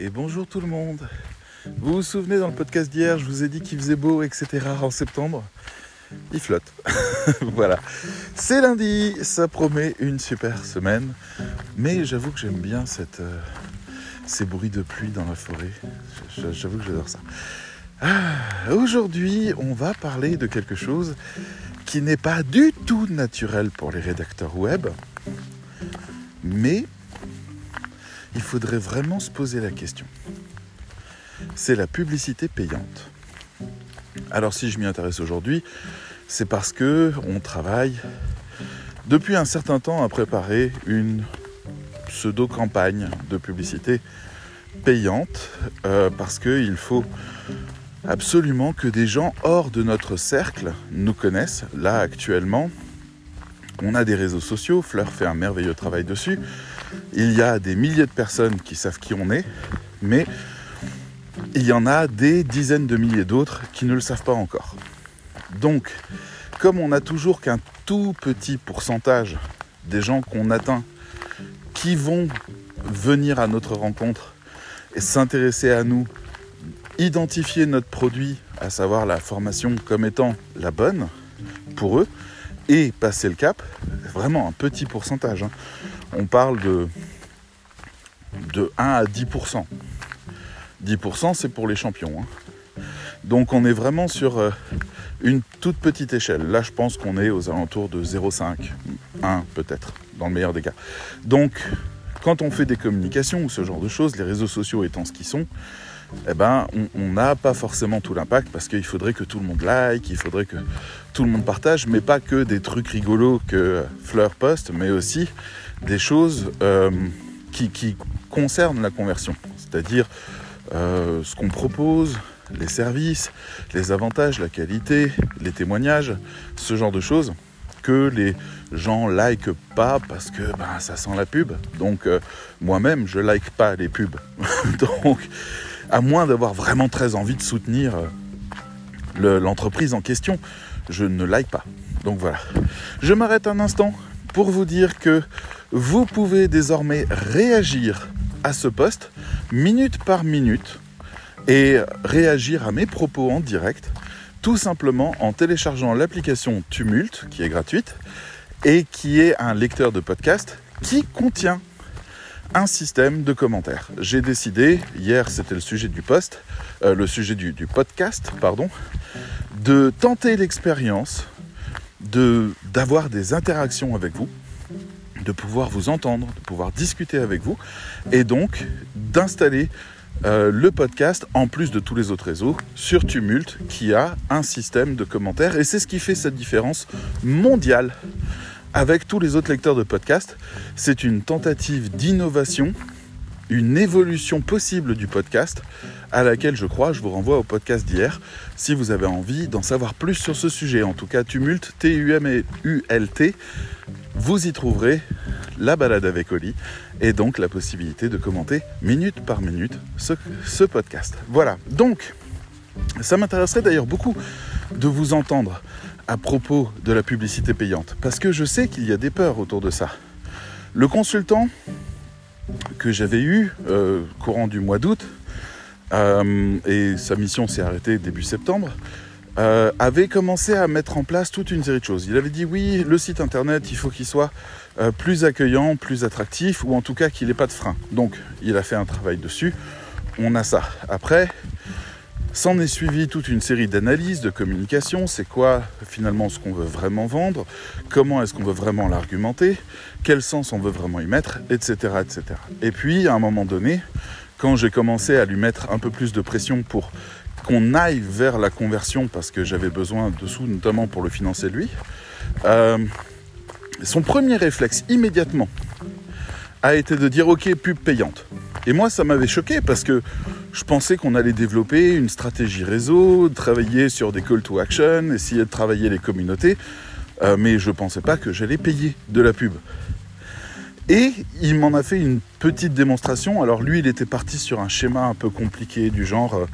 Et bonjour tout le monde. Vous vous souvenez dans le podcast d'hier, je vous ai dit qu'il faisait beau, etc. en septembre? Il flotte. voilà. C'est lundi, ça promet une super semaine. Mais j'avoue que j'aime bien euh, ces bruits de pluie dans la forêt. J'avoue que j'adore ça. Ah, Aujourd'hui, on va parler de quelque chose qui n'est pas du tout naturel pour les rédacteurs web, mais il faudrait vraiment se poser la question. C'est la publicité payante. Alors si je m'y intéresse aujourd'hui, c'est parce que on travaille depuis un certain temps à préparer une pseudo-campagne de publicité payante euh, parce qu'il faut absolument que des gens hors de notre cercle nous connaissent. Là actuellement, on a des réseaux sociaux, Fleur fait un merveilleux travail dessus. Il y a des milliers de personnes qui savent qui on est, mais il y en a des dizaines de milliers d'autres qui ne le savent pas encore. Donc, comme on n'a toujours qu'un tout petit pourcentage des gens qu'on atteint qui vont venir à notre rencontre et s'intéresser à nous, identifier notre produit, à savoir la formation comme étant la bonne pour eux, et passer le cap, vraiment un petit pourcentage. hein. On parle de, de 1 à 10%. 10% c'est pour les champions. hein. Donc on est vraiment sur euh, une toute petite échelle. Là je pense qu'on est aux alentours de 0,5, 1 peut-être, dans le meilleur des cas. Donc quand on fait des communications ou ce genre de choses, les réseaux sociaux étant ce qu'ils sont, eh ben, on- n'a pas forcément tout l'impact parce qu'il faudrait que tout le monde like, il faudrait que tout le monde partage, mais pas que des trucs rigolos que Fleur poste, mais aussi des choses euh, qui, concernent la conversion, c'est-à-dire euh, ce qu'on propose, les services, les avantages, la qualité, les témoignages, ce genre de choses que les gens like pas parce que ben, ça sent la pub. Donc euh, moi-même, je like pas les pubs. Donc à moins d'avoir vraiment très envie de soutenir le- l'entreprise en question, je ne like pas. Donc voilà. Je m'arrête un instant pour vous dire que vous pouvez désormais réagir à ce poste minute par minute et réagir à mes propos en direct tout simplement en téléchargeant l'application Tumult qui est gratuite et qui est un lecteur de podcast qui contient un système de commentaires. J'ai décidé, hier c'était le sujet du post, euh, le sujet du, du podcast, pardon, de tenter l'expérience de d'avoir des interactions avec vous, de pouvoir vous entendre, de pouvoir discuter avec vous, et donc d'installer euh, le podcast en plus de tous les autres réseaux sur Tumult qui a un système de commentaires et c'est ce qui fait cette différence mondiale avec tous les autres lecteurs de podcast. C'est une tentative d'innovation, une évolution possible du podcast à laquelle je crois, je vous renvoie au podcast d'hier si vous avez envie d'en savoir plus sur ce sujet. En tout cas, Tumult, T-U-M-U-L-T, vous y trouverez la balade avec Oli et donc la possibilité de commenter minute par minute ce, podcast. Voilà, donc ça m'intéresserait d'ailleurs beaucoup de vous entendre à propos de la publicité payante parce que je sais qu'il y a des peurs autour de ça. Le consultant que j'avais eu euh, courant du mois d'août, euh, et sa mission s'est arrêtée début septembre, euh, avait commencé à mettre en place toute une série de choses. Il avait dit oui, le site internet, il faut qu'il soit euh, plus accueillant, plus attractif, ou en tout cas qu'il n'ait pas de frein. Donc il a fait un travail dessus, on a ça. Après, s'en est suivi toute une série d'analyses, de communication, c'est quoi finalement ce qu'on veut vraiment vendre, comment est-ce qu'on veut vraiment l'argumenter, quel sens on veut vraiment y mettre, etc. etc. Et puis à un moment donné, quand j'ai commencé à lui mettre un peu plus de pression pour qu'on aille vers la conversion parce que j'avais besoin de sous, notamment pour le financer lui, euh, son premier réflexe immédiatement a été de dire ok pub payante. Et moi ça m'avait choqué parce que je pensais qu'on allait développer une stratégie réseau, travailler sur des call to action, essayer de travailler les communautés, euh, mais je pensais pas que j'allais payer de la pub. Et il m'en a fait une petite démonstration. Alors lui, il était parti sur un schéma un peu compliqué du genre euh,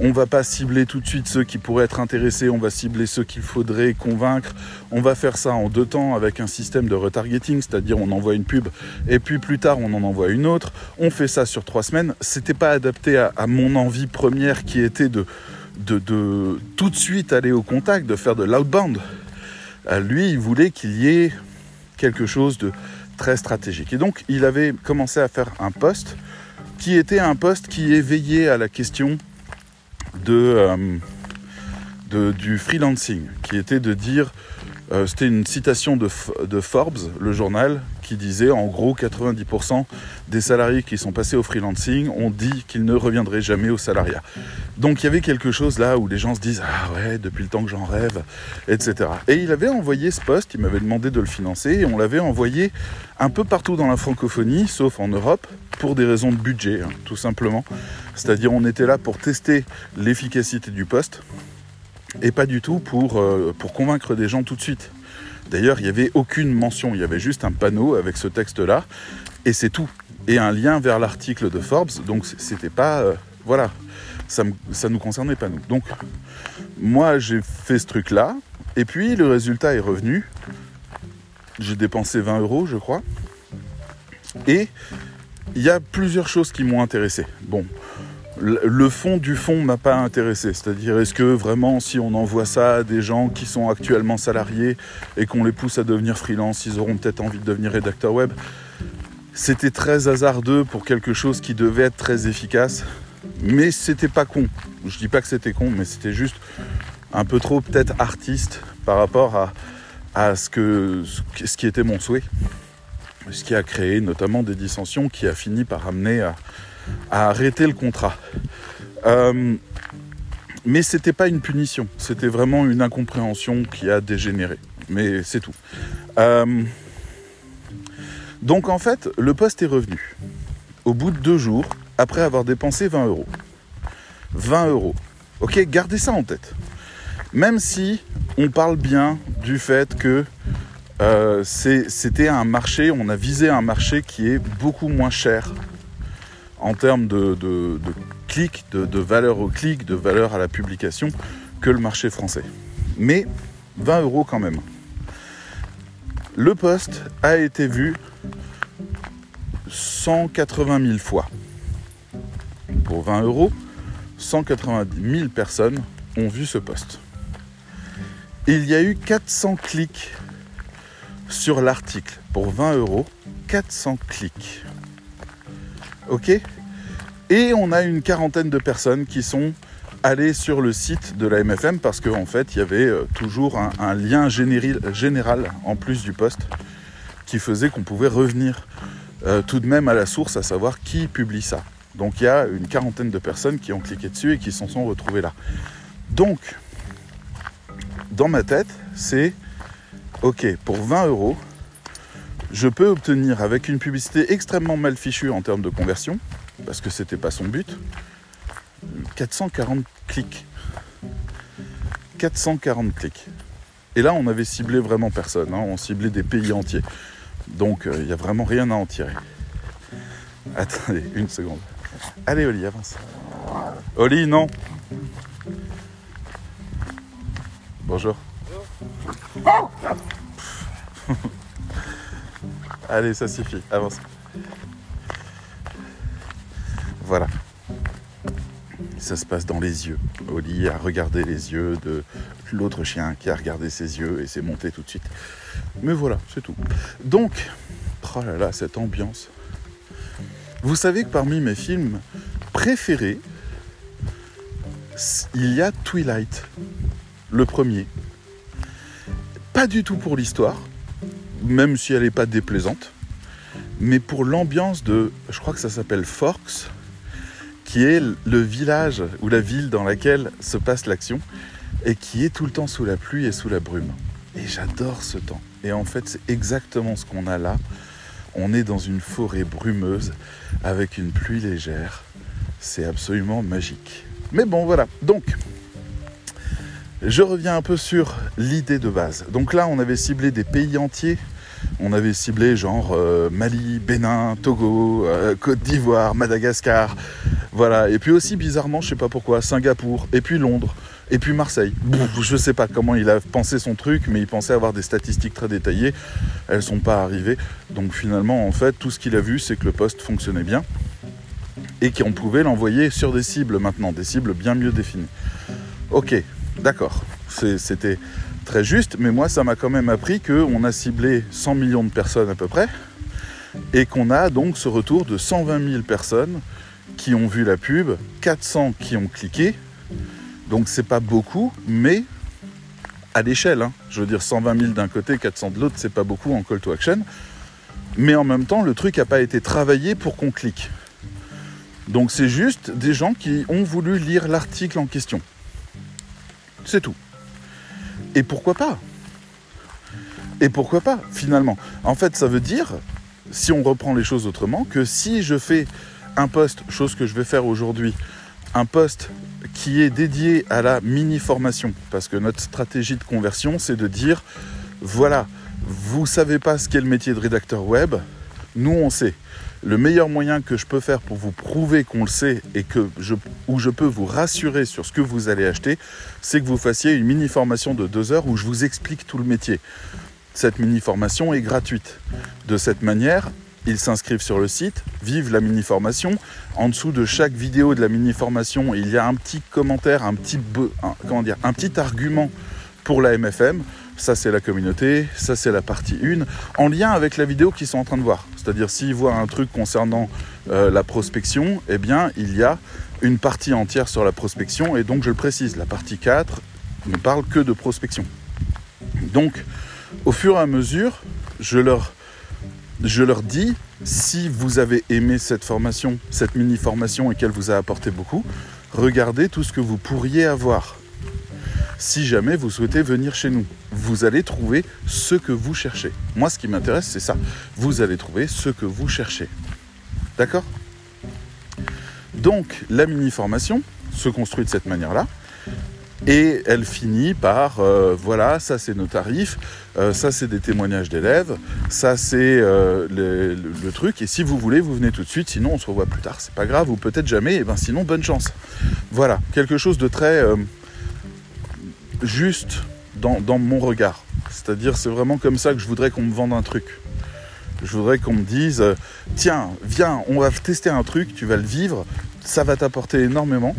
on va pas cibler tout de suite ceux qui pourraient être intéressés, on va cibler ceux qu'il faudrait convaincre. On va faire ça en deux temps avec un système de retargeting, c'est-à-dire on envoie une pub et puis plus tard on en envoie une autre. On fait ça sur trois semaines. C'était pas adapté à, mon envie première qui était de, tout de suite aller au contact, de faire de l'outbound. Euh, lui, il voulait qu'il y ait quelque chose de très stratégique. Et donc il avait commencé à faire un poste qui était un poste qui éveillait à la question euh, du freelancing, qui était de dire, euh, c'était une citation de, Forbes, le journal, qui disait en gros 90% des salariés qui sont passés au freelancing ont dit qu'ils ne reviendraient jamais au salariat. Donc il y avait quelque chose là où les gens se disent ah ouais depuis le temps que j'en rêve, etc. Et il avait envoyé ce poste, il m'avait demandé de le financer et on l'avait envoyé un peu partout dans la francophonie, sauf en Europe, pour des raisons de budget, hein, tout simplement. C'est-à-dire on était là pour tester l'efficacité du poste et pas du tout pour, euh, pour convaincre des gens tout de suite. D'ailleurs, il n'y avait aucune mention, il y avait juste un panneau avec ce texte-là, et c'est tout. Et un lien vers l'article de Forbes, donc c'était pas. Euh, voilà, ça ne nous concernait pas nous. Donc, moi, j'ai fait ce truc-là, et puis le résultat est revenu. J'ai dépensé 20 euros, je crois. Et il y a plusieurs choses qui m'ont intéressé. Bon, le fond du fond m'a pas intéressé. C'est-à-dire, est-ce que vraiment, si on envoie ça à des gens qui sont actuellement salariés et qu'on les pousse à devenir freelance, ils auront peut-être envie de devenir rédacteur web? C'était très hasardeux pour quelque chose qui devait être très efficace, mais c'était pas con. Je dis pas que c'était con, mais c'était juste un peu trop peut-être artiste par rapport à, à ce, ce qui était mon souhait. Ce qui a créé notamment des dissensions qui a fini par amener à à arrêter le contrat. Euh, mais c'était pas une punition, c'était vraiment une incompréhension qui a dégénéré. Mais c'est tout. Euh, donc en fait, le poste est revenu au bout de deux jours après avoir dépensé 20 euros. 20 euros. Ok, gardez ça en tête. Même si on parle bien du fait que euh, c'était un marché, on a visé un marché qui est beaucoup moins cher en termes de, de, de clics, de, de, valeur au clic, de valeur à la publication que le marché français. Mais 20 euros quand même. Le poste a été vu 180 000 fois. Pour 20 euros, 180 000 personnes ont vu ce poste. Il y a eu 400 clics sur l'article. Pour 20 euros, 400 clics. Ok? Et on a une quarantaine de personnes qui sont allées sur le site de la MFM parce qu'en en fait, il y avait euh, toujours un, lien général en plus du poste qui faisait qu'on pouvait revenir euh, tout de même à la source, à savoir qui publie ça. Donc il y a une quarantaine de personnes qui ont cliqué dessus et qui s'en sont retrouvées là. Donc, dans ma tête, c'est OK, pour 20 euros, je peux obtenir avec une publicité extrêmement mal fichue en termes de conversion, parce que c'était pas son but, 440 clics. 440 clics. Et là, on avait ciblé vraiment personne, hein. on ciblait des pays entiers. Donc, euh, il n'y a vraiment rien à en tirer. Attendez, une seconde. Allez, Oli, avance. Oli, non. Bonjour. Bonjour. Allez, ça suffit, avance. Voilà. Ça se passe dans les yeux. Oli a regardé les yeux de l'autre chien qui a regardé ses yeux et s'est monté tout de suite. Mais voilà, c'est tout. Donc, oh là là, cette ambiance. Vous savez que parmi mes films préférés, il y a Twilight, le premier. Pas du tout pour l'histoire, même si elle n'est pas déplaisante, mais pour l'ambiance de, je crois que ça s'appelle Forks, qui est le village ou la ville dans laquelle se passe l'action et qui est tout le temps sous la pluie et sous la brume. Et j'adore ce temps. Et en fait, c'est exactement ce qu'on a là. On est dans une forêt brumeuse avec une pluie légère. C'est absolument magique. Mais bon, voilà. Donc, je reviens un peu sur l'idée de base. Donc là, on avait ciblé des pays entiers On avait ciblé genre euh, Mali, Bénin, Togo, euh, Côte d'Ivoire, Madagascar. Voilà. Et puis aussi, bizarrement, je sais pas pourquoi, Singapour, et puis Londres, et puis Marseille. Je sais pas comment il a pensé son truc, mais il pensait avoir des statistiques très détaillées. Elles sont pas arrivées. Donc finalement, en fait, tout ce qu'il a vu, c'est que le poste fonctionnait bien et qu'on pouvait l'envoyer sur des cibles maintenant, des cibles bien mieux définies. Ok, d'accord. C'était très juste, mais moi ça m'a quand même appris qu'on a ciblé 100 millions de personnes à peu près, et qu'on a donc ce retour de 120 000 personnes qui ont vu la pub, 400 qui ont cliqué, donc c'est pas beaucoup, mais à l'échelle, hein. je veux dire 120 000 d'un côté, 400 de l'autre, c'est pas beaucoup en call to action, mais en même temps le truc n'a pas été travaillé pour qu'on clique. Donc c'est juste des gens qui ont voulu lire l'article en question. C'est tout. Et pourquoi pas? Et pourquoi pas, finalement? En fait, ça veut dire, si on reprend les choses autrement, que si je fais un poste, chose que je vais faire aujourd'hui, un poste qui est dédié à la mini-formation, parce que notre stratégie de conversion, c'est de dire, voilà, vous savez pas ce qu'est le métier de rédacteur web, nous on sait le meilleur moyen que je peux faire pour vous prouver qu'on le sait et que où je peux vous rassurer sur ce que vous allez acheter, c'est que vous fassiez une mini formation de deux heures où je vous explique tout le métier. Cette mini formation est gratuite. De cette manière, ils s'inscrivent sur le site, vivent la mini formation. En dessous de chaque vidéo de la mini formation, il y a un petit commentaire, un petit, comment dire, un petit argument pour la MFM. Ça, c'est la communauté. Ça, c'est la partie 1. En lien avec la vidéo qu'ils sont en train de voir. C'est-à-dire, s'ils voient un truc concernant euh, la prospection, eh bien, il y a une partie entière sur la prospection. Et donc, je le précise, la partie 4 ne parle que de prospection. Donc, au fur et à mesure, je leur, je leur dis, si vous avez aimé cette formation, cette mini-formation et qu'elle vous a apporté beaucoup, regardez tout ce que vous pourriez avoir si jamais vous souhaitez venir chez nous. Vous allez trouver ce que vous cherchez. Moi, ce qui m'intéresse, c'est ça. Vous allez trouver ce que vous cherchez. D'accord? Donc, la mini-formation se construit de cette manière-là. Et elle finit par, euh, voilà, ça c'est nos tarifs, euh, ça c'est des témoignages d'élèves, ça c'est euh, le, truc, et si vous voulez, vous venez tout de suite, sinon on se revoit plus tard, c'est pas grave, ou peut-être jamais, et ben sinon bonne chance. Voilà, quelque chose de très juste dans, mon regard. C'est-à-dire, c'est vraiment comme ça que je voudrais qu'on me vende un truc. Je voudrais qu'on me dise, euh, tiens, viens, on va tester un truc, tu vas le vivre, ça va t'apporter énormément.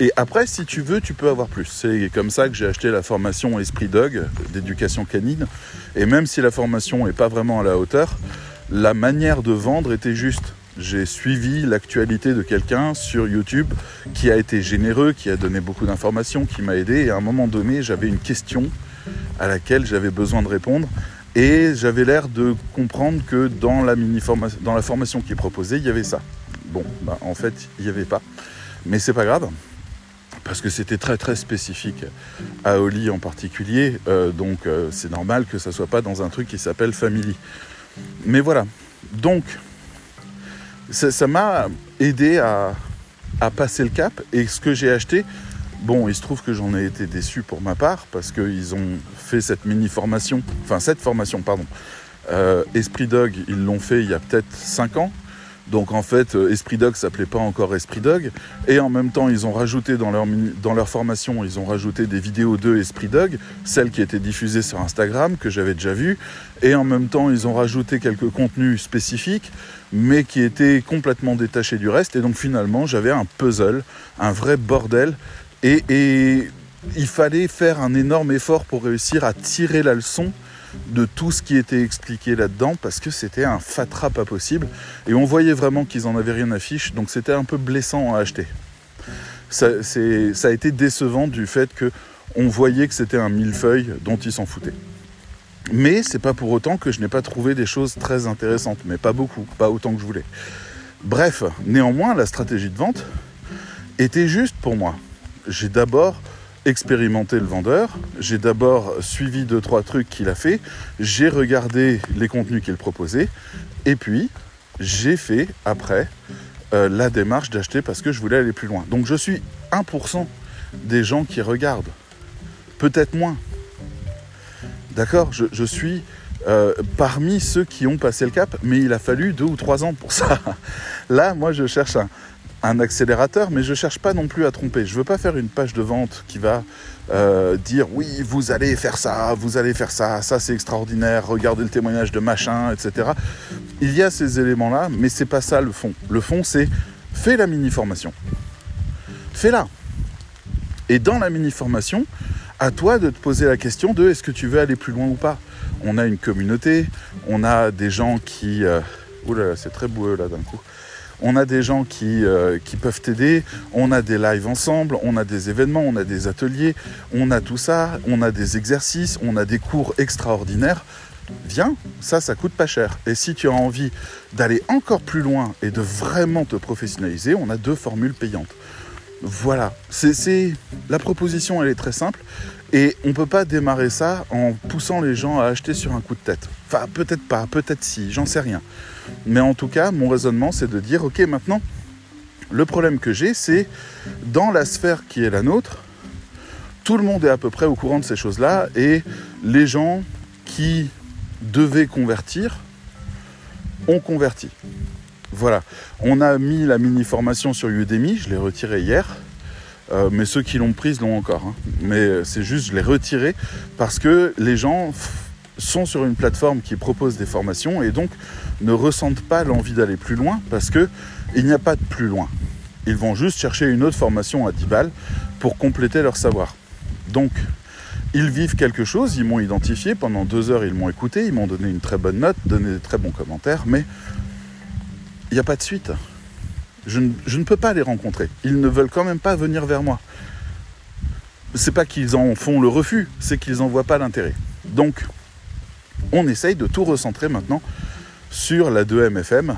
Et après, si tu veux, tu peux avoir plus. C'est comme ça que j'ai acheté la formation Esprit Dog d'éducation canine. Et même si la formation n'est pas vraiment à la hauteur, la manière de vendre était juste j'ai suivi l'actualité de quelqu'un sur YouTube qui a été généreux, qui a donné beaucoup d'informations, qui m'a aidé. Et à un moment donné, j'avais une question à laquelle j'avais besoin de répondre. Et j'avais l'air de comprendre que dans la, mini dans la formation qui est proposée, il y avait ça. Bon, bah, en fait, il n'y avait pas. Mais c'est pas grave, parce que c'était très très spécifique à Oli en particulier. Euh, donc euh, c'est normal que ça soit pas dans un truc qui s'appelle Family. Mais voilà. Donc, ça m'a aidé à, passer le cap. Et ce que j'ai acheté, bon, il se trouve que j'en ai été déçu pour ma part parce qu'ils ont fait cette mini formation, enfin cette formation, pardon. Euh, Esprit Dog, ils l'ont fait il y a peut-être 5 ans. Donc en fait, euh, Esprit Dog s'appelait pas encore Esprit Dog. Et en même temps, ils ont rajouté dans leur, dans leur formation, ils ont rajouté des vidéos de Esprit Dog, celles qui étaient diffusées sur Instagram, que j'avais déjà vues. Et en même temps, ils ont rajouté quelques contenus spécifiques, mais qui étaient complètement détachés du reste. Et donc finalement, j'avais un puzzle, un vrai bordel. Et, et il fallait faire un énorme effort pour réussir à tirer la leçon de tout ce qui était expliqué là-dedans parce que c'était un fatras pas possible et on voyait vraiment qu'ils en avaient rien à fiche donc c'était un peu blessant à acheter. Ça, ça a été décevant du fait que on voyait que c'était un millefeuille dont ils s'en foutaient. Mais c'est pas pour autant que je n'ai pas trouvé des choses très intéressantes, mais pas beaucoup, pas autant que je voulais. Bref, néanmoins, la stratégie de vente était juste pour moi. J'ai d'abord expérimenté le vendeur. J'ai d'abord suivi deux, trois trucs qu'il a fait. J'ai regardé les contenus qu'il proposait. Et puis, j'ai fait après euh, la démarche d'acheter parce que je voulais aller plus loin. Donc, je suis 1% des gens qui regardent. Peut-être moins. D'accord je, suis euh, parmi ceux qui ont passé le cap, mais il a fallu deux ou trois ans pour ça. Là, moi, je cherche un, accélérateur, mais je ne cherche pas non plus à tromper. Je ne veux pas faire une page de vente qui va euh, dire oui, vous allez faire ça, vous allez faire ça, ça c'est extraordinaire, regardez le témoignage de machin, etc. Il y a ces éléments-là, mais c'est pas ça le fond. Le fond, c'est fais la mini-formation. Fais-la. Et dans la mini-formation, à toi de te poser la question de est-ce que tu veux aller plus loin ou pas? On a une communauté, on a des gens qui... Euh... Oula, c'est très boueux là d'un coup. On a des gens qui, euh, qui peuvent t'aider, on a des lives ensemble, on a des événements, on a des ateliers, on a tout ça, on a des exercices, on a des cours extraordinaires. Viens, ça, ça coûte pas cher. Et si tu as envie d'aller encore plus loin et de vraiment te professionnaliser, on a deux formules payantes. Voilà, c'est la proposition, elle est très simple. Et on ne peut pas démarrer ça en poussant les gens à acheter sur un coup de tête. Enfin, peut-être pas, peut-être si, j'en sais rien. Mais en tout cas, mon raisonnement, c'est de dire, ok, maintenant, le problème que j'ai, c'est dans la sphère qui est la nôtre, tout le monde est à peu près au courant de ces choses-là, et les gens qui devaient convertir ont converti. Voilà, on a mis la mini-formation sur Udemy, je l'ai retirée hier, euh, mais ceux qui l'ont prise l'ont encore. Hein. Mais c'est juste, je l'ai retirée parce que les gens sont sur une plateforme qui propose des formations et donc ne ressentent pas l'envie d'aller plus loin parce que il n'y a pas de plus loin. Ils vont juste chercher une autre formation à 10 balles pour compléter leur savoir. Donc, ils vivent quelque chose, ils m'ont identifié, pendant deux heures ils m'ont écouté, ils m'ont donné une très bonne note, donné des très bons commentaires, mais il n'y a pas de suite. Je ne, peux pas les rencontrer. Ils ne veulent quand même pas venir vers moi. C'est pas qu'ils en font le refus, c'est qu'ils n'en voient pas l'intérêt. Donc, on essaye de tout recentrer maintenant sur la 2MFM,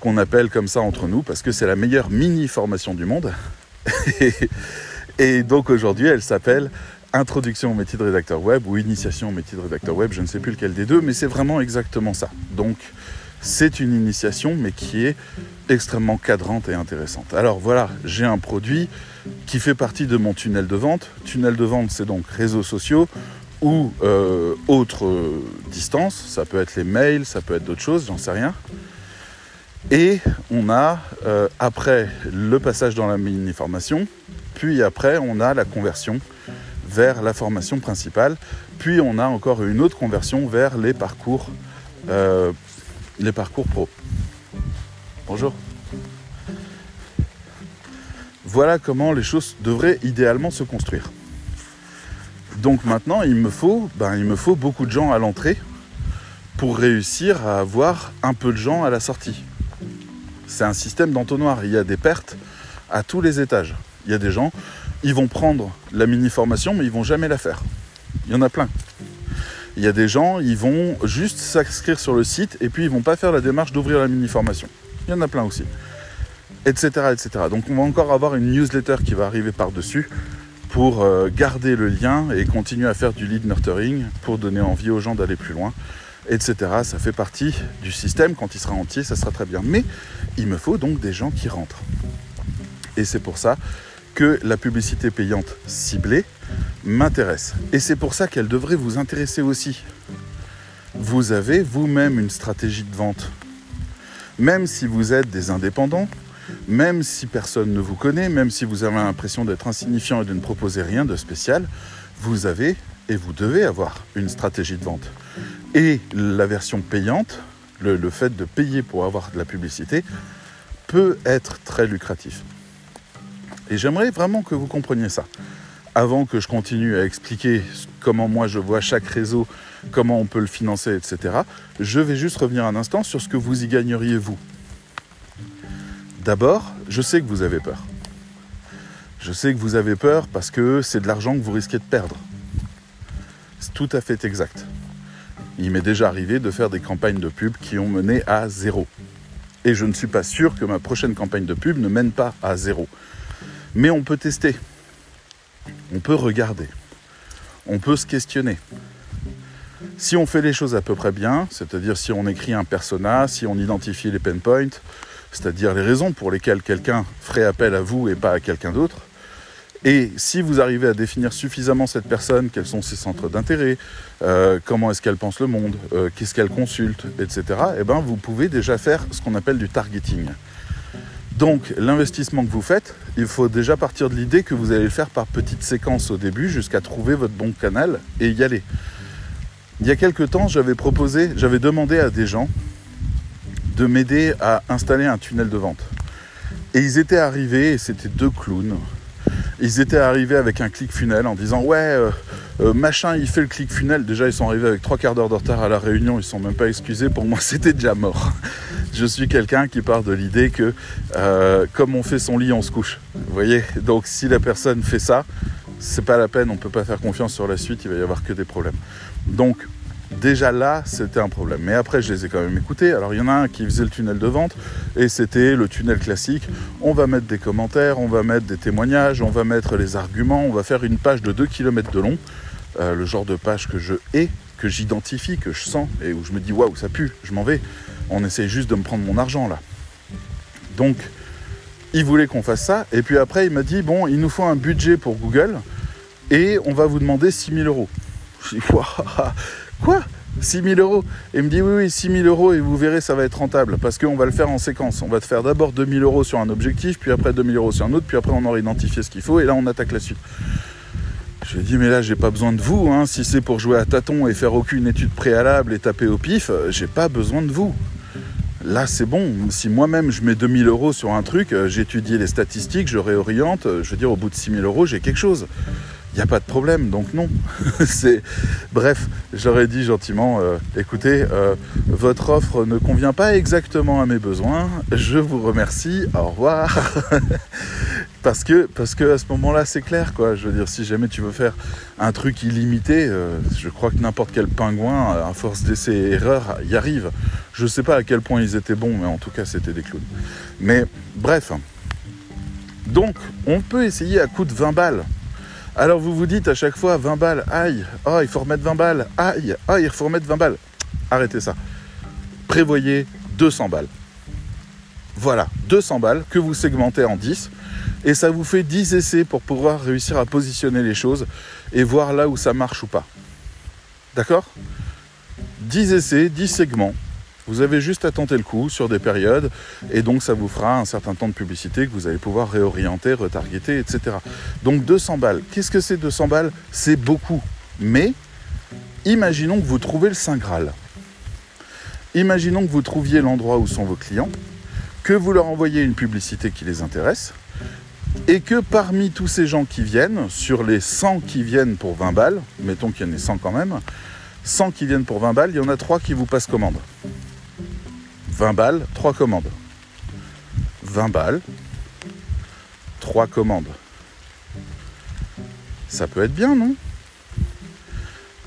qu'on appelle comme ça entre nous, parce que c'est la meilleure mini-formation du monde. et, donc aujourd'hui, elle s'appelle Introduction au métier de rédacteur web ou Initiation au métier de rédacteur web, je ne sais plus lequel des deux, mais c'est vraiment exactement ça. Donc c'est une initiation, mais qui est extrêmement cadrante et intéressante. Alors voilà, j'ai un produit qui fait partie de mon tunnel de vente. Tunnel de vente, c'est donc réseaux sociaux, ou euh, autre distance, ça peut être les mails, ça peut être d'autres choses, j'en sais rien. Et on a, euh, après le passage dans la mini-formation, puis après on a la conversion vers la formation principale, puis on a encore une autre conversion vers les parcours, euh, les parcours pro. Bonjour. Voilà comment les choses devraient idéalement se construire. Donc maintenant, il me faut, ben, il me faut beaucoup de gens à l'entrée pour réussir à avoir un peu de gens à la sortie. C'est un système d'entonnoir. Il y a des pertes à tous les étages. Il y a des gens, ils vont prendre la mini-formation, mais ils vont jamais la faire. Il y en a plein. Il y a des gens, ils vont juste s'inscrire sur le site et puis ils vont pas faire la démarche d'ouvrir la mini-formation. Il y en a plein aussi. Etc. etc. Donc on va encore avoir une newsletter qui va arriver par-dessus pour euh, garder le lien et continuer à faire du lead nurturing pour donner envie aux gens d'aller plus loin, etc. Ça fait partie du système. Quand il sera entier, ça sera très bien. Mais il me faut donc des gens qui rentrent. Et c'est pour ça que la publicité payante ciblée m'intéresse. Et c'est pour ça qu'elle devrait vous intéresser aussi. Vous avez vous-même une stratégie de vente. Même si vous êtes des indépendants, même si personne ne vous connaît, même si vous avez l'impression d'être insignifiant et de ne proposer rien de spécial, vous avez et vous devez avoir une stratégie de vente. Et la version payante, le, fait de payer pour avoir de la publicité, peut être très lucratif. Et j'aimerais vraiment que vous compreniez ça. Avant que je continue à expliquer comment moi je vois chaque réseau, comment on peut le financer, etc., je vais juste revenir un instant sur ce que vous y gagneriez vous. D'abord, je sais que vous avez peur. Je sais que vous avez peur parce que c'est de l'argent que vous risquez de perdre. C'est tout à fait exact. Il m'est déjà arrivé de faire des campagnes de pub qui ont mené à zéro. Et je ne suis pas sûr que ma prochaine campagne de pub ne mène pas à zéro. Mais on peut tester. On peut regarder. On peut se questionner. Si on fait les choses à peu près bien, c'est-à-dire si on écrit un persona, si on identifie les pain points, c'est-à-dire les raisons pour lesquelles quelqu'un ferait appel à vous et pas à quelqu'un d'autre, Et si vous arrivez à définir suffisamment cette personne, quels sont ses centres d'intérêt, euh, comment est-ce qu'elle pense le monde, euh, qu'est-ce qu'elle consulte, etc., eh ben, vous pouvez déjà faire ce qu'on appelle du targeting. Donc l'investissement que vous faites, il faut déjà partir de l'idée que vous allez le faire par petites séquences au début jusqu'à trouver votre bon canal et y aller. Il y a quelques temps, j'avais proposé, j'avais demandé à des gens de m'aider à installer un tunnel de vente. Et ils étaient arrivés, et c'était deux clowns. Ils étaient arrivés avec un clic funnel en disant ouais euh, euh, machin il fait le clic funnel. Déjà ils sont arrivés avec trois quarts d'heure de retard à la réunion, ils sont même pas excusés. Pour moi c'était déjà mort. Je suis quelqu'un qui part de l'idée que euh, comme on fait son lit, on se couche. Vous voyez? Donc si la personne fait ça, c'est pas la peine, on peut pas faire confiance sur la suite, il va y avoir que des problèmes. Donc Déjà là, c'était un problème. Mais après, je les ai quand même écoutés. Alors, il y en a un qui faisait le tunnel de vente et c'était le tunnel classique. On va mettre des commentaires, on va mettre des témoignages, on va mettre les arguments, on va faire une page de 2 km de long. Euh, le genre de page que je hais, que j'identifie, que je sens et où je me dis waouh, ça pue, je m'en vais. On essaye juste de me prendre mon argent là. Donc, il voulait qu'on fasse ça. Et puis après, il m'a dit bon, il nous faut un budget pour Google et on va vous demander 6000 euros. Je dis, Quoi? 6 000 euros? Il me dit oui, oui, 6 000 euros et vous verrez, ça va être rentable parce qu'on va le faire en séquence. On va te faire d'abord 2 000 euros sur un objectif, puis après 2 000 euros sur un autre, puis après on aura identifié ce qu'il faut et là on attaque la suite. Je lui ai dit, mais là, j'ai pas besoin de vous. Hein. Si c'est pour jouer à tâtons et faire aucune étude préalable et taper au pif, euh, j'ai pas besoin de vous. Là, c'est bon. Si moi-même je mets 2000 euros sur un truc, euh, j'étudie les statistiques, je réoriente, euh, je veux dire, au bout de 6000 euros, j'ai quelque chose il n'y a pas de problème, donc non. c'est Bref, j'aurais dit gentiment, écoutez, votre offre ne convient pas exactement à mes besoins, je vous remercie, au revoir. parce que, parce que à ce moment-là, c'est clair, quoi. Je veux dire, si jamais tu veux faire un truc illimité, euh, je crois que n'importe quel pingouin, à force d'essais et erreurs, y arrive. Je ne sais pas à quel point ils étaient bons, mais en tout cas, c'était des clowns. Mais bref. Donc, on peut essayer à coup de 20 balles. Alors vous vous dites à chaque fois 20 balles, aïe, oh, il faut remettre 20 balles, aïe, oh, il faut remettre 20 balles. Arrêtez ça. Prévoyez 200 balles. Voilà, 200 balles que vous segmentez en 10 et ça vous fait 10 essais pour pouvoir réussir à positionner les choses et voir là où ça marche ou pas. D'accord? 10 essais, 10 segments. Vous avez juste à tenter le coup sur des périodes et donc ça vous fera un certain temps de publicité que vous allez pouvoir réorienter, retargeter, etc. Donc 200 balles. Qu'est-ce que c'est 200 balles? C'est beaucoup. Mais imaginons que vous trouvez le Saint Graal. Imaginons que vous trouviez l'endroit où sont vos clients, que vous leur envoyez une publicité qui les intéresse et que parmi tous ces gens qui viennent, sur les 100 qui viennent pour 20 balles, mettons qu'il y en ait 100 quand même, 100 qui viennent pour 20 balles, il y en a 3 qui vous passent commande. 20 balles, 3 commandes. 20 balles, 3 commandes. Ça peut être bien, non?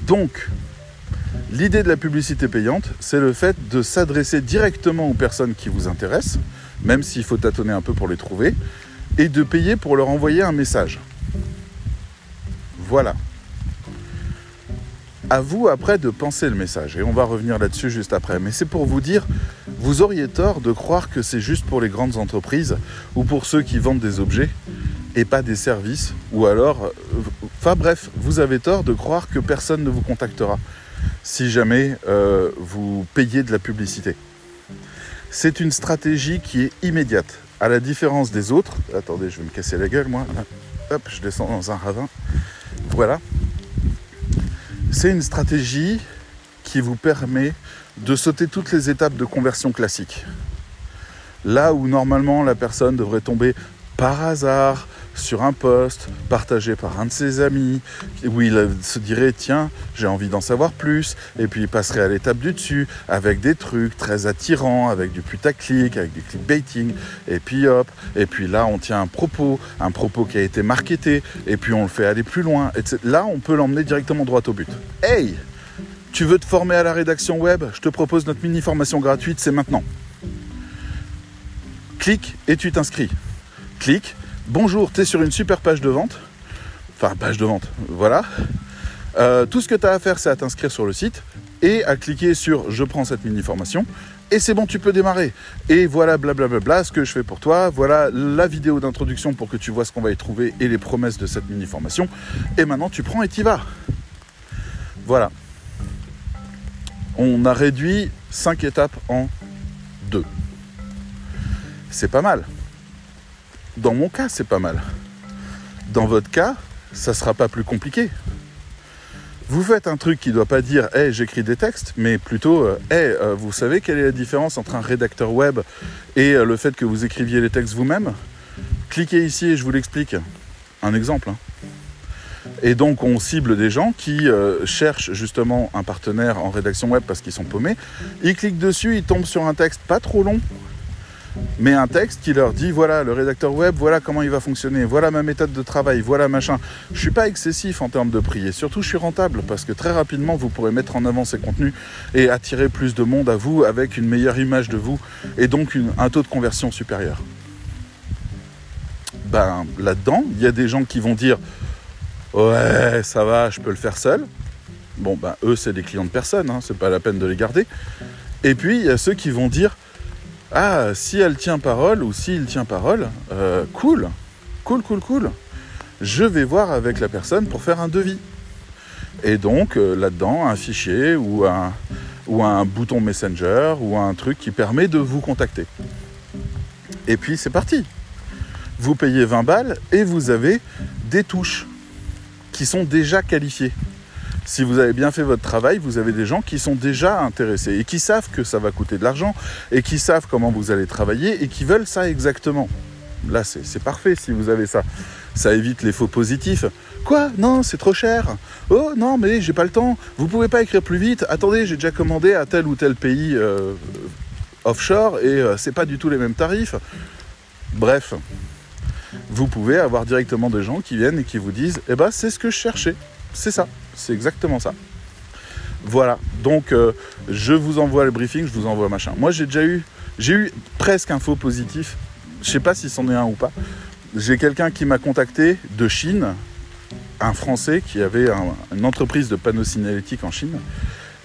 Donc, l'idée de la publicité payante, c'est le fait de s'adresser directement aux personnes qui vous intéressent, même s'il faut tâtonner un peu pour les trouver, et de payer pour leur envoyer un message. Voilà. À vous après de penser le message, et on va revenir là-dessus juste après. Mais c'est pour vous dire, vous auriez tort de croire que c'est juste pour les grandes entreprises ou pour ceux qui vendent des objets et pas des services. Ou alors, euh, enfin bref, vous avez tort de croire que personne ne vous contactera si jamais euh, vous payez de la publicité. C'est une stratégie qui est immédiate. À la différence des autres, attendez, je vais me casser la gueule moi. Hop, je descends dans un ravin. Voilà. C'est une stratégie qui vous permet de sauter toutes les étapes de conversion classique. Là où normalement la personne devrait tomber par hasard sur un poste partagé par un de ses amis, où il se dirait tiens, j'ai envie d'en savoir plus, et puis il passerait à l'étape du dessus avec des trucs très attirants, avec du putaclic, avec du clickbaiting, et puis hop, et puis là on tient un propos, un propos qui a été marketé, et puis on le fait aller plus loin. Etc. Là on peut l'emmener directement droit au but. Hey tu veux te former à la rédaction web? Je te propose notre mini formation gratuite, c'est maintenant. Clique et tu t'inscris. Clique. Bonjour, tu es sur une super page de vente. Enfin, page de vente, voilà. Euh, tout ce que tu as à faire, c'est à t'inscrire sur le site. et à cliquer sur je prends cette mini formation et c'est bon, tu peux démarrer. Et voilà, blablabla, ce que je fais pour toi. Voilà la vidéo d'introduction pour que tu vois ce qu'on va y trouver et les promesses de cette mini formation. Et maintenant, tu prends et t'y vas. Voilà. On a réduit 5 étapes en 2. C'est pas mal. Dans mon cas, c'est pas mal. Dans votre cas, ça sera pas plus compliqué. Vous faites un truc qui ne doit pas dire Hey, j'écris des textes, mais plutôt euh, Hey, euh, vous savez quelle est la différence entre un rédacteur web et euh, le fait que vous écriviez les textes vous-même? Cliquez ici et je vous l'explique. Un exemple. Hein. Et donc on cible des gens qui cherchent justement un partenaire en rédaction web parce qu'ils sont paumés. Ils cliquent dessus, ils tombent sur un texte pas trop long, mais un texte qui leur dit voilà le rédacteur web, voilà comment il va fonctionner, voilà ma méthode de travail, voilà machin. Je suis pas excessif en termes de prix et surtout je suis rentable parce que très rapidement vous pourrez mettre en avant ces contenus et attirer plus de monde à vous avec une meilleure image de vous et donc un taux de conversion supérieur. Ben là-dedans, il y a des gens qui vont dire ouais ça va, je peux le faire seul. Bon ben eux c'est des clients de personne, hein, c'est pas la peine de les garder. Et puis il y a ceux qui vont dire ah, si elle tient parole ou s'il tient parole, euh, cool, cool, cool, cool. Je vais voir avec la personne pour faire un devis. Et donc euh, là-dedans, un fichier ou un, ou un bouton Messenger ou un truc qui permet de vous contacter. Et puis c'est parti. Vous payez 20 balles et vous avez des touches qui sont déjà qualifiées si vous avez bien fait votre travail, vous avez des gens qui sont déjà intéressés et qui savent que ça va coûter de l'argent et qui savent comment vous allez travailler et qui veulent ça exactement. Là, c'est parfait si vous avez ça. Ça évite les faux positifs. Quoi? Non, c'est trop cher. Oh non, mais j'ai pas le temps. Vous pouvez pas écrire plus vite. Attendez, j'ai déjà commandé à tel ou tel pays euh, offshore et euh, c'est pas du tout les mêmes tarifs. Bref, vous pouvez avoir directement des gens qui viennent et qui vous disent Eh ben, c'est ce que je cherchais. C'est ça. C'est exactement ça. Voilà, donc euh, je vous envoie le briefing, je vous envoie machin. Moi j'ai déjà eu, j'ai eu presque un faux positif. Je sais pas si c'en est un ou pas. J'ai quelqu'un qui m'a contacté de Chine, un Français qui avait une entreprise de panneaux signalétiques en Chine,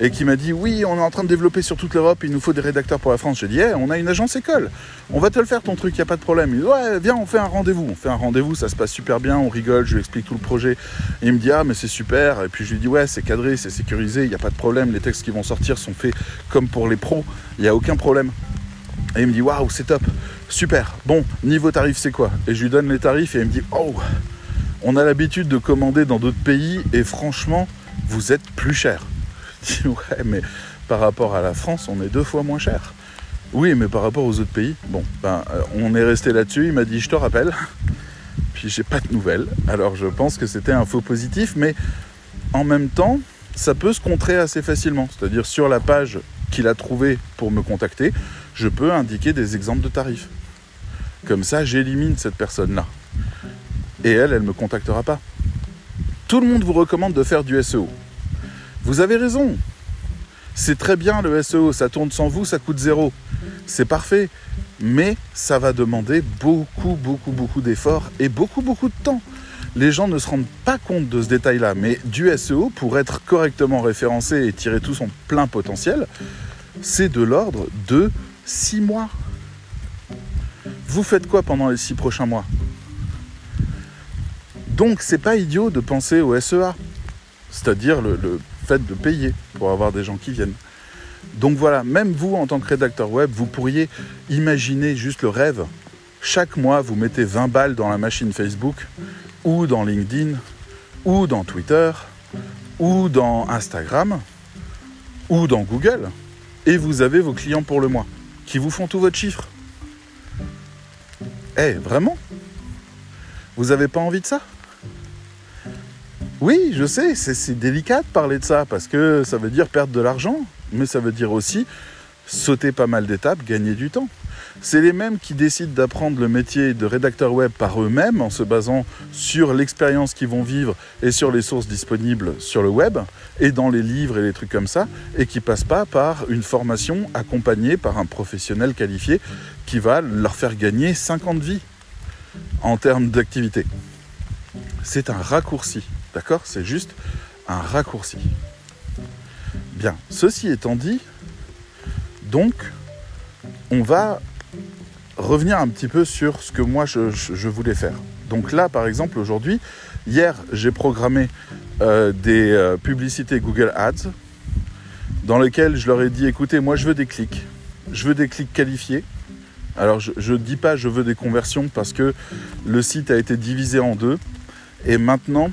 et qui m'a dit oui, on est en train de développer sur toute l'Europe, il nous faut des rédacteurs pour la France. J'ai dit, on a une agence école, on va te le faire ton truc, il n'y a pas de problème. Il dit, ouais, viens, on fait un rendez-vous. On fait un rendez-vous, ça se passe super bien, on rigole, je lui explique tout le projet. il me dit, ah, mais c'est super. Et puis je lui dis, ouais, c'est cadré, c'est sécurisé, il n'y a pas de problème, les textes qui vont sortir sont faits comme pour les pros, il n'y a aucun problème. Et il me dit, waouh, c'est top, super. Bon, niveau tarif, c'est quoi? Et je lui donne les tarifs et il me dit, oh, on a l'habitude de commander dans d'autres pays et franchement, vous êtes plus cher. ouais, mais par rapport à la France, on est deux fois moins cher. Oui, mais par rapport aux autres pays, bon, ben, euh, on est resté là-dessus. Il m'a dit, je te rappelle. Puis j'ai pas de nouvelles. Alors je pense que c'était un faux positif, mais en même temps, ça peut se contrer assez facilement. C'est-à-dire sur la page qu'il a trouvée pour me contacter, je peux indiquer des exemples de tarifs. Comme ça, j'élimine cette personne-là. Et elle, elle ne me contactera pas. Tout le monde vous recommande de faire du SEO. Vous avez raison. C'est très bien le SEO, ça tourne sans vous, ça coûte zéro. C'est parfait. Mais ça va demander beaucoup, beaucoup, beaucoup d'efforts et beaucoup, beaucoup de temps. Les gens ne se rendent pas compte de ce détail-là. Mais du SEO, pour être correctement référencé et tirer tout son plein potentiel, c'est de l'ordre de 6 mois. Vous faites quoi pendant les 6 prochains mois? Donc c'est pas idiot de penser au SEA, c'est-à-dire le, le de payer pour avoir des gens qui viennent. Donc voilà, même vous en tant que rédacteur web, vous pourriez imaginer juste le rêve. Chaque mois, vous mettez 20 balles dans la machine Facebook, ou dans LinkedIn, ou dans Twitter, ou dans Instagram, ou dans Google, et vous avez vos clients pour le mois, qui vous font tout votre chiffre. Eh, vraiment? Vous n'avez pas envie de ça? Oui, je sais, c'est délicat de parler de ça parce que ça veut dire perdre de l'argent, mais ça veut dire aussi sauter pas mal d'étapes, gagner du temps. C'est les mêmes qui décident d'apprendre le métier de rédacteur web par eux-mêmes en se basant sur l'expérience qu'ils vont vivre et sur les sources disponibles sur le web et dans les livres et les trucs comme ça et qui passent pas par une formation accompagnée par un professionnel qualifié qui va leur faire gagner 50 vies en termes d'activité. C'est un raccourci. D'accord? C'est juste un raccourci. Bien, ceci étant dit, donc, on va revenir un petit peu sur ce que moi je, voulais faire. Donc là, par exemple, aujourd'hui, hier, j'ai programmé euh, des euh, publicités Google Ads dans lesquelles je leur ai dit, écoutez, moi je veux des clics, je veux des clics qualifiés. Alors je ne dis pas je veux des conversions parce que le site a été divisé en deux. Et maintenant,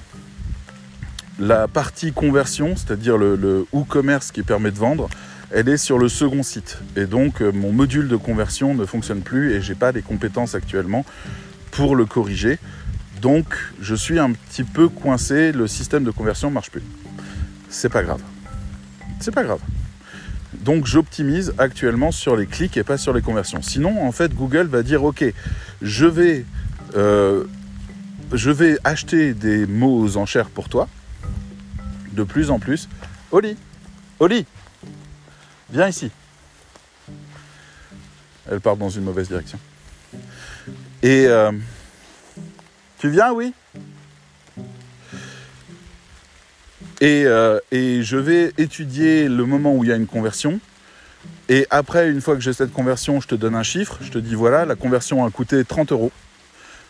la partie conversion, c'est-à-dire le, e-commerce qui permet de vendre, elle est sur le second site. Et donc euh, mon module de conversion ne fonctionne plus et j'ai pas les compétences actuellement pour le corriger. Donc je suis un petit peu coincé, le système de conversion ne marche plus. C'est pas grave. C'est pas grave. Donc j'optimise actuellement sur les clics et pas sur les conversions. Sinon, en fait, Google va dire ok, je vais, euh, je vais acheter des mots aux enchères pour toi, de plus en plus. Oli, Oli, Viens ici. Elle part dans une mauvaise direction. Et euh, tu viens, oui? Et, euh, et, je vais étudier le moment où il y a une conversion. Et après, une fois que j'ai cette conversion, je te donne un chiffre. Je te dis, voilà, la conversion a coûté 30 euros.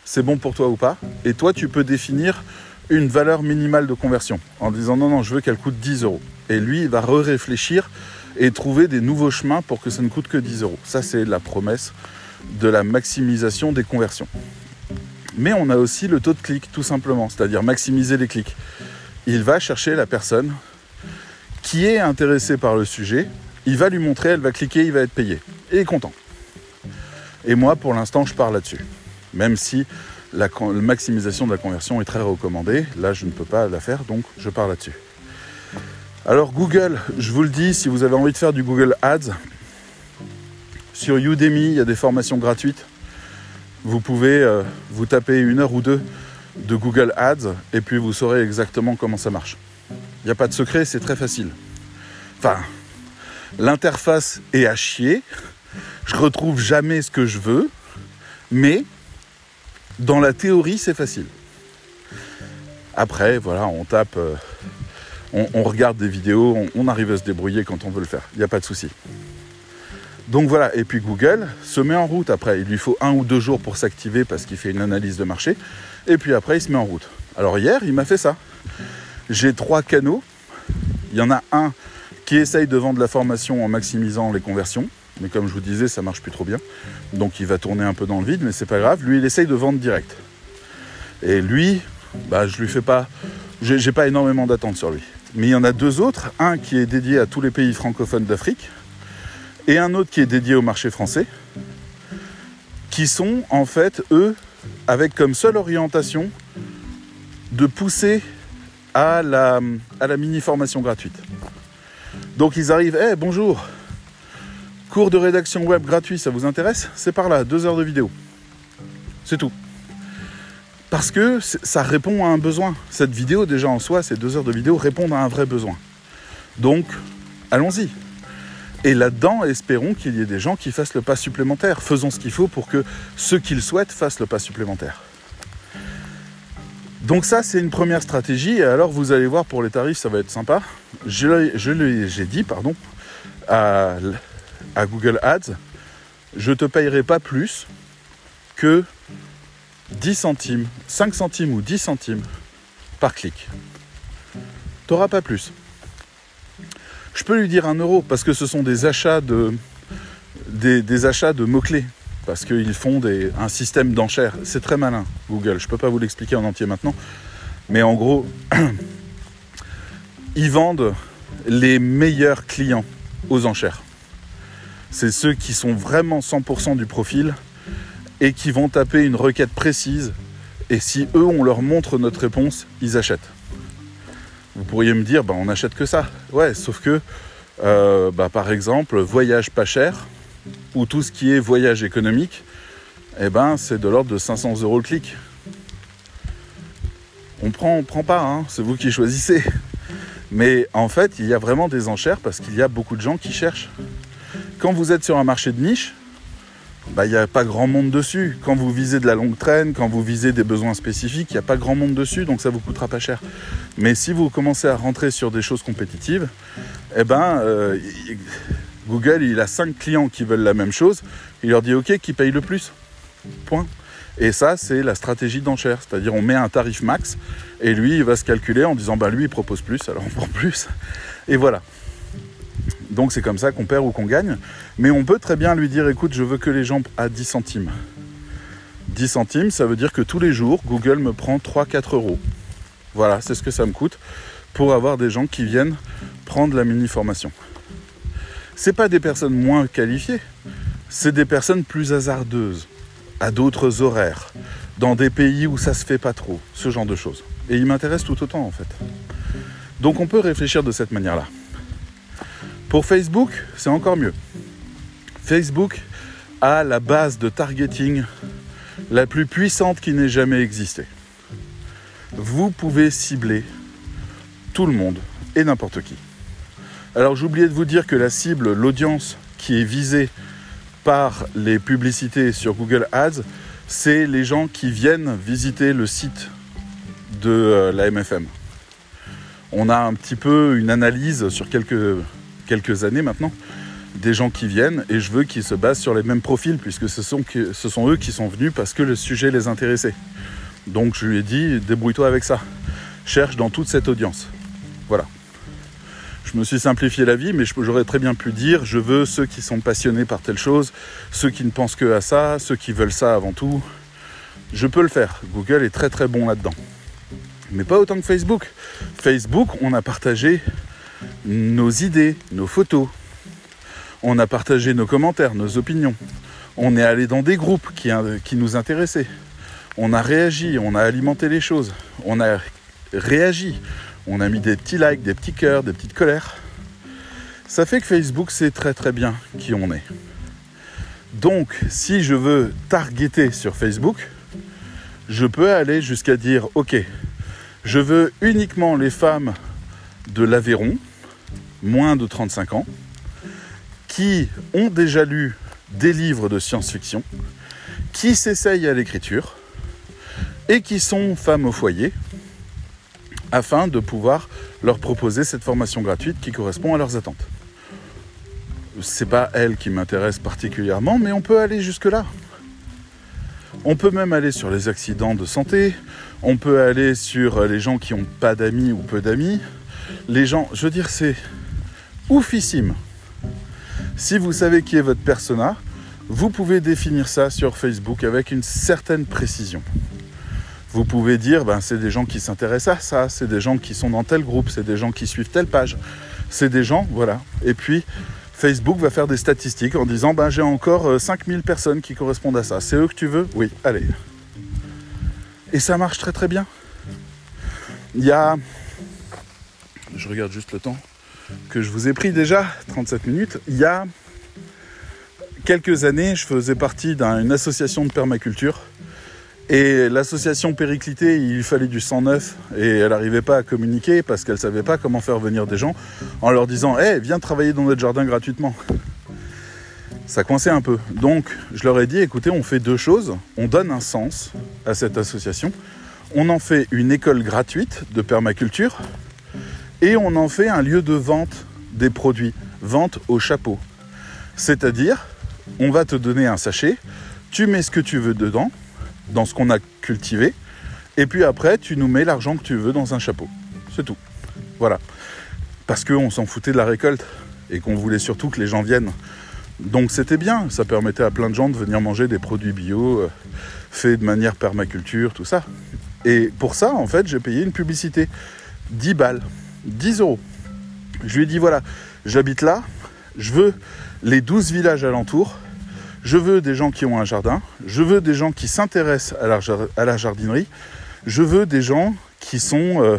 C'est bon pour toi ou pas? Et toi, tu peux définir une valeur minimale de conversion en disant, non, non, je veux qu'elle coûte 10 euros. Et lui, il va re-réfléchir et trouver des nouveaux chemins pour que ça ne coûte que 10 euros. Ça, c'est la promesse de la maximisation des conversions. Mais on a aussi le taux de clic, tout simplement, c'est-à-dire maximiser les clics. Il va chercher la personne qui est intéressée par le sujet, il va lui montrer, elle va cliquer, il va être payé. Et content. Et moi, pour l'instant, je pars là-dessus. Même si la maximisation de la conversion est très recommandée, là, je ne peux pas la faire, donc je pars là-dessus. Alors Google, je vous le dis, si vous avez envie de faire du Google Ads, sur Udemy, il y a des formations gratuites. Vous pouvez euh, vous taper une heure ou deux de Google Ads et puis vous saurez exactement comment ça marche. Il n'y a pas de secret, c'est très facile. Enfin, l'interface est à chier. Je retrouve jamais ce que je veux, mais dans la théorie, c'est facile. Après, voilà, on tape euh, on, regarde des vidéos, on, arrive à se débrouiller quand on veut le faire. Il n'y a pas de souci. Donc voilà, et puis Google se met en route après. Il lui faut un ou deux jours pour s'activer parce qu'il fait une analyse de marché. Et puis après, il se met en route. Alors hier, il m'a fait ça. J'ai trois canaux. Il y en a un qui essaye de vendre la formation en maximisant les conversions. Mais comme je vous disais, ça marche plus trop bien. Donc il va tourner un peu dans le vide, mais c'est pas grave. Lui, il essaye de vendre direct. Et lui, bah, je lui fais pas. J'ai pas énormément d'attente sur lui. Mais il y en a deux autres, un qui est dédié à tous les pays francophones d'Afrique et un autre qui est dédié au marché français, qui sont en fait, eux, avec comme seule orientation de pousser à la, à la mini-formation gratuite. Donc ils arrivent, eh bonjour, cours de rédaction web gratuit, ça vous intéresse? C'est par là, deux heures de vidéo. C'est tout. Parce que ça répond à un besoin. Cette vidéo, déjà en soi, ces deux heures de vidéo répondent à un vrai besoin. Donc, allons-y. Et là-dedans, espérons qu'il y ait des gens qui fassent le pas supplémentaire. Faisons ce qu'il faut pour que ceux qui le souhaitent fassent le pas supplémentaire. Donc ça, c'est une première stratégie. Et alors, vous allez voir, pour les tarifs, ça va être sympa. Je, j'ai dit, pardon, à, à Google Ads, je te payerai pas plus que 10 centimes, 5 centimes ou 10 centimes par clic. T'auras pas plus. Je peux lui dire un euro parce que ce sont des achats de, des, achats de mots-clés. Parce qu'ils font un système d'enchères. C'est très malin, Google. Je ne peux pas vous l'expliquer en entier maintenant. Mais en gros, ils vendent les meilleurs clients aux enchères. C'est ceux qui sont vraiment 100% du profil et qui vont taper une requête précise. Et si eux, on leur montre notre réponse, ils achètent. Vous pourriez me dire, bah, on n'achète que ça. Ouais, sauf que, euh, bah, par exemple, voyage pas cher, ou tout ce qui est voyage économique, eh ben, c'est de l'ordre de 500 euros le clic. On prend, on prend pas, hein, c'est vous qui choisissez. Mais en fait, il y a vraiment des enchères parce qu'il y a beaucoup de gens qui cherchent. Quand vous êtes sur un marché de niche, bah, il n'y a pas grand monde dessus. Quand vous visez de la longue traîne, quand vous visez des besoins spécifiques, il n'y a pas grand monde dessus, donc ça vous coûtera pas cher. Mais si vous commencez à rentrer sur des choses compétitives, eh ben, euh, Google, il a cinq clients qui veulent la même chose. Il leur dit OK, qui paye le plus? Point. Et ça, c'est la stratégie d'enchère. C'est-à-dire, on met un tarif max et lui, il va se calculer en disant bah lui, il propose plus, alors on prend plus. Et voilà. Donc, c'est comme ça qu'on perd ou qu'on gagne. Mais on peut très bien lui dire écoute, je veux que les gens à 10 centimes. 10 centimes, ça veut dire que tous les jours, Google me prend 3-4 euros. Voilà, c'est ce que ça me coûte pour avoir des gens qui viennent prendre la mini-formation. C'est pas des personnes moins qualifiées, c'est des personnes plus hasardeuses, à d'autres horaires, dans des pays où ça se fait pas trop, ce genre de choses. Et il m'intéresse tout autant en fait. Donc on peut réfléchir de cette manière-là. Pour Facebook, c'est encore mieux. Facebook a la base de targeting la plus puissante qui n'ait jamais existé. Vous pouvez cibler tout le monde et n'importe qui. Alors j'oubliais de vous dire que la cible, l'audience qui est visée par les publicités sur Google Ads, c'est les gens qui viennent visiter le site de euh, la MFM. On a un petit peu une analyse sur quelques, quelques années maintenant des gens qui viennent et je veux qu'ils se basent sur les mêmes profils puisque ce sont, ce sont eux qui sont venus parce que le sujet les intéressait. Donc je lui ai dit débrouille-toi avec ça. Cherche dans toute cette audience. Voilà. Je me suis simplifié la vie, mais j'aurais très bien pu dire je veux ceux qui sont passionnés par telle chose, ceux qui ne pensent que à ça, ceux qui veulent ça avant tout. Je peux le faire. Google est très très bon là-dedans. Mais pas autant que Facebook. Facebook, on a partagé nos idées, nos photos, on a partagé nos commentaires, nos opinions. On est allé dans des groupes qui, qui nous intéressaient. On a réagi, on a alimenté les choses. On a réagi. On a mis des petits likes, des petits cœurs, des petites colères. Ça fait que Facebook sait très très bien qui on est. Donc, si je veux targeter sur Facebook, je peux aller jusqu'à dire ok, je veux uniquement les femmes de l'Aveyron, moins de 35 ans, qui ont déjà lu des livres de science-fiction, qui s'essayent à l'écriture et qui sont femmes au foyer, afin de pouvoir leur proposer cette formation gratuite qui correspond à leurs attentes. C'est pas elle qui m'intéresse particulièrement, mais on peut aller jusque-là. On peut même aller sur les accidents de santé, on peut aller sur les gens qui n'ont pas d'amis ou peu d'amis. Les gens, je veux c'est oufissime. Si vous savez qui est votre persona, vous pouvez définir ça sur Facebook avec une certaine précision. Vous pouvez dire, ben, c'est des gens qui s'intéressent à ça, c'est des gens qui sont dans tel groupe, c'est des gens qui suivent telle page, c'est des gens, voilà. Et puis, Facebook va faire des statistiques en disant, ben, j'ai encore 5000 euh, personnes qui correspondent à ça. C'est eux que tu veux? Oui, allez. Et ça marche très très bien. Il y a... Je regarde juste le temps que je vous ai pris déjà, 37 minutes. Il y a quelques années, je faisais partie d'une association de permaculture. Et l'association Périclité, il fallait du sang neuf et elle n'arrivait pas à communiquer parce qu'elle ne savait pas comment faire venir des gens en leur disant Hé, viens travailler dans notre jardin gratuitement. Ça coinçait un peu. Donc je leur ai dit écoutez, on fait deux choses. On donne un sens à cette association. On en fait une école gratuite de permaculture et on en fait un lieu de vente des produits, vente au chapeau. C'est-à-dire, on va te donner un sachet, tu mets ce que tu veux dedans, dans ce qu'on a cultivé, et puis après, tu nous mets l'argent que tu veux dans un chapeau. C'est tout. Voilà. Parce qu'on s'en foutait de la récolte et qu'on voulait surtout que les gens viennent. Donc c'était bien, ça permettait à plein de gens de venir manger des produits bio, euh, faits de manière permaculture, tout ça. Et pour ça, en fait, j'ai payé une publicité. 10 balles. 10 euros. Je lui ai dit voilà, j'habite là, je veux les 12 villages alentours, je veux des gens qui ont un jardin, je veux des gens qui s'intéressent à la, jardinerie, je veux des gens qui sont euh,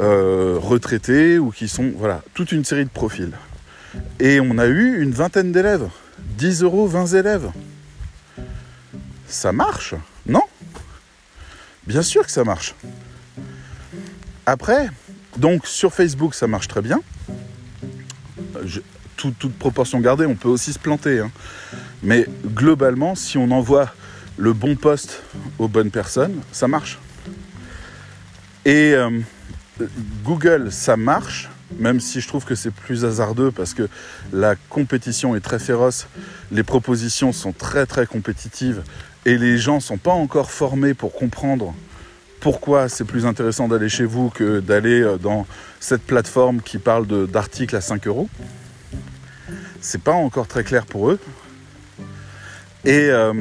euh, retraités ou qui sont. Voilà, toute une série de profils. Et on a eu une vingtaine d'élèves. 10 euros, 20 élèves. Ça marche, non? Bien sûr que ça marche. Après, donc sur Facebook, ça marche très bien. toute proportion gardée, on peut aussi se planter. Hein. Mais globalement, si on envoie le bon poste aux bonnes personnes, ça marche. Et euh, Google, ça marche même si je trouve que c'est plus hasardeux parce que la compétition est très féroce, les propositions sont très très compétitives et les gens ne sont pas encore formés pour comprendre pourquoi c'est plus intéressant d'aller chez vous que d'aller euh, dans cette plateforme qui parle d'articles à 5 euros? C'est pas encore très clair pour eux. Et, euh,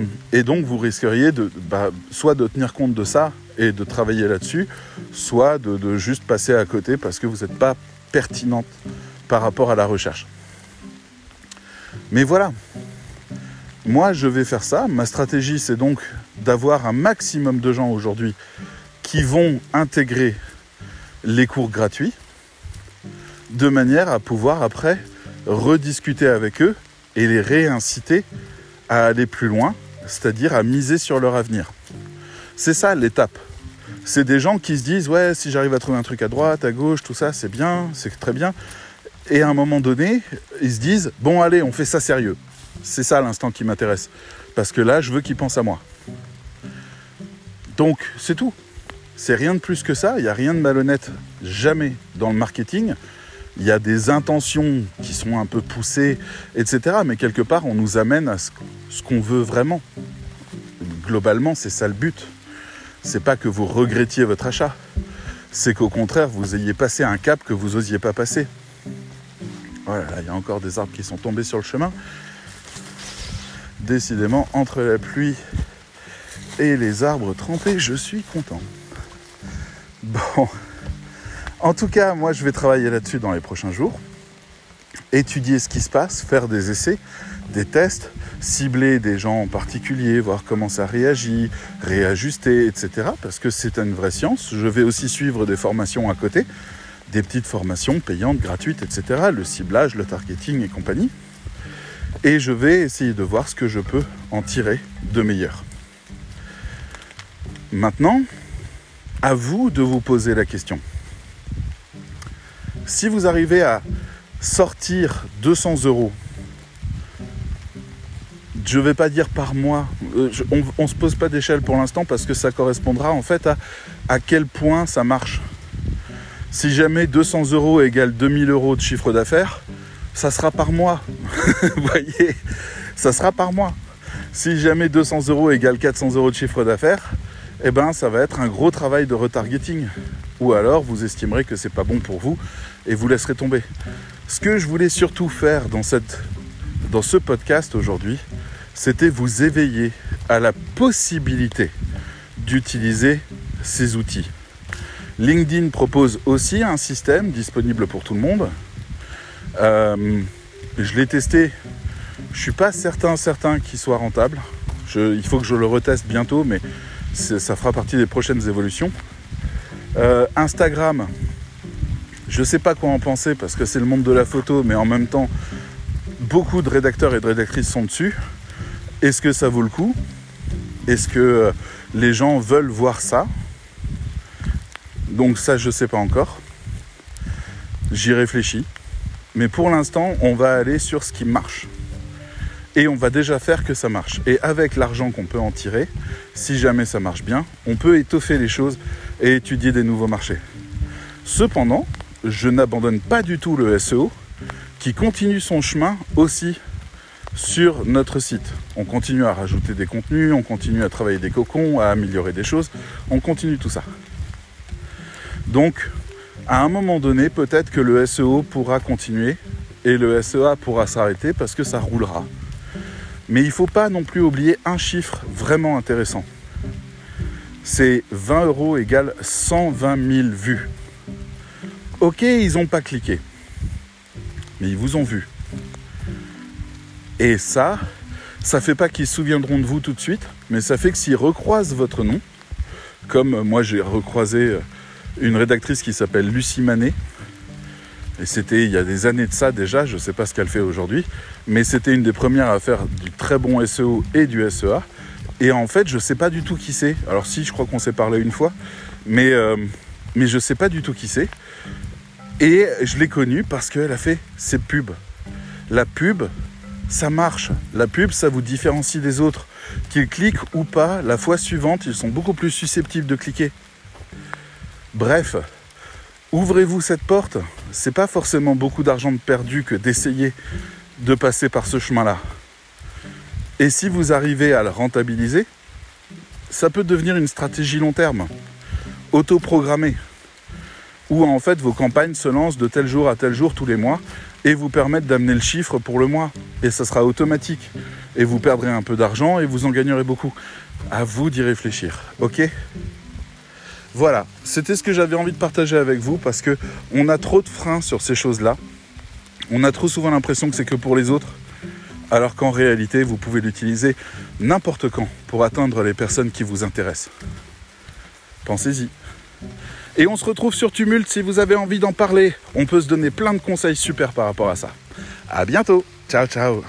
donc vous risqueriez bah, soit de tenir compte de ça et de travailler là-dessus, soit de, de, juste passer à côté parce que vous n'êtes pas pertinente par rapport à la recherche. Mais voilà, moi je vais faire ça. Ma stratégie c'est donc d'avoir un maximum de gens aujourd'hui qui vont intégrer les cours gratuits de manière à pouvoir après rediscuter avec eux et les réinciter à aller plus loin, c'est-à-dire à miser sur leur avenir. C'est ça l'étape. C'est des gens qui se disent ouais si j'arrive à trouver un truc à droite, à gauche, tout ça c'est bien, c'est très bien. Et à un moment donné, ils se disent bon allez on fait ça sérieux. C'est ça l'instant qui m'intéresse. Parce que là je veux qu'ils pensent à moi. Donc c'est tout. C'est rien de plus que ça, il n'y a rien de malhonnête jamais dans le marketing. Il y a des intentions qui sont un peu poussées, etc. Mais quelque part, on nous amène à ce qu'on veut vraiment. Globalement, c'est ça le but. C'est pas que vous regrettiez votre achat. C'est qu'au contraire, vous ayez passé un cap que vous n'osiez pas passer. Voilà, il y a encore des arbres qui sont tombés sur le chemin. Décidément, entre la pluie et les arbres trempés, je suis content. En tout cas, moi je vais travailler là-dessus dans les prochains jours, étudier ce qui se passe, faire des essais, des tests, cibler des gens en particulier, voir comment ça réagit, réajuster, etc. Parce que c'est une vraie science. Je vais aussi suivre des formations à côté, des petites formations payantes, gratuites, etc. Le ciblage, le targeting et compagnie. Et je vais essayer de voir ce que je peux en tirer de meilleur. Maintenant, à vous de vous poser la question. Si vous arrivez à sortir 200 euros, je ne vais pas dire par mois, euh, on ne se pose pas d'échelle pour l'instant parce que ça correspondra en fait à, à quel point ça marche. Si jamais 200 euros égale 2000 euros de chiffre d'affaires, ça sera par mois. voyez, ça sera par mois. Si jamais 200 euros égale 400 euros de chiffre d'affaires, eh ben, ça va être un gros travail de retargeting. Ou alors vous estimerez que c'est pas bon pour vous et vous laisserez tomber. Ce que je voulais surtout faire dans, ce podcast aujourd'hui, c'était vous éveiller à la possibilité d'utiliser ces outils. LinkedIn propose aussi un système disponible pour tout le monde. Euh, je l'ai testé. Je suis pas certain certain qu'il soit rentable. il faut que je le reteste bientôt, mais ça fera partie des prochaines évolutions. Euh, Instagram, je ne sais pas quoi en penser parce que c'est le monde de la photo, mais en même temps, beaucoup de rédacteurs et de rédactrices sont dessus. Est-ce que ça vaut le coup? Est-ce que euh, les gens veulent voir ça? Donc ça, je ne sais pas encore. J'y réfléchis. Mais pour l'instant, on va aller sur ce qui marche et on va déjà faire que ça marche. Et avec l'argent qu'on peut en tirer, si jamais ça marche bien, on peut étoffer les choses et étudier des nouveaux marchés. Cependant, je n'abandonne pas du tout le SEO qui continue son chemin aussi sur notre site. On continue à rajouter des contenus, on continue à travailler des cocons, à améliorer des choses, on continue tout ça. Donc, à un moment donné, peut-être que le SEO pourra continuer et le SEA pourra s'arrêter parce que ça roulera. Mais il ne faut pas non plus oublier un chiffre vraiment intéressant. C'est 20 euros égale 120 000 vues. Ok, ils n'ont pas cliqué. Mais ils vous ont vu. Et ça, ça fait pas qu'ils se souviendront de vous tout de suite, mais ça fait que s'ils recroisent votre nom, comme moi j'ai recroisé une rédactrice qui s'appelle Lucie Manet, et c'était il y a des années de ça déjà, je ne sais pas ce qu'elle fait aujourd'hui, mais c'était une des premières à faire du très bon SEO et du SEA. Et en fait, je ne sais pas du tout qui c'est. Alors si, je crois qu'on s'est parlé une fois, mais, euh, mais je ne sais pas du tout qui c'est. Et je l'ai connue parce qu'elle a fait ses pubs. La pub, ça marche. La pub, ça vous différencie des autres. Qu'ils cliquent ou pas, la fois suivante, ils sont beaucoup plus susceptibles de cliquer. Bref, ouvrez-vous cette porte, c'est pas forcément beaucoup d'argent de perdu que d'essayer de passer par ce chemin-là. Et si vous arrivez à le rentabiliser, ça peut devenir une stratégie long terme, autoprogrammée, où en fait vos campagnes se lancent de tel jour à tel jour tous les mois et vous permettent d'amener le chiffre pour le mois. Et ça sera automatique. Et vous perdrez un peu d'argent et vous en gagnerez beaucoup. À vous d'y réfléchir. Ok? Voilà, c'était ce que j'avais envie de partager avec vous parce que on a trop de freins sur ces choses-là. On a trop souvent l'impression que c'est que pour les autres, alors qu'en réalité, vous pouvez l'utiliser n'importe quand pour atteindre les personnes qui vous intéressent. Pensez-y. Et on se retrouve sur Tumult si vous avez envie d'en parler. On peut se donner plein de conseils super par rapport à ça. À bientôt. Ciao ciao.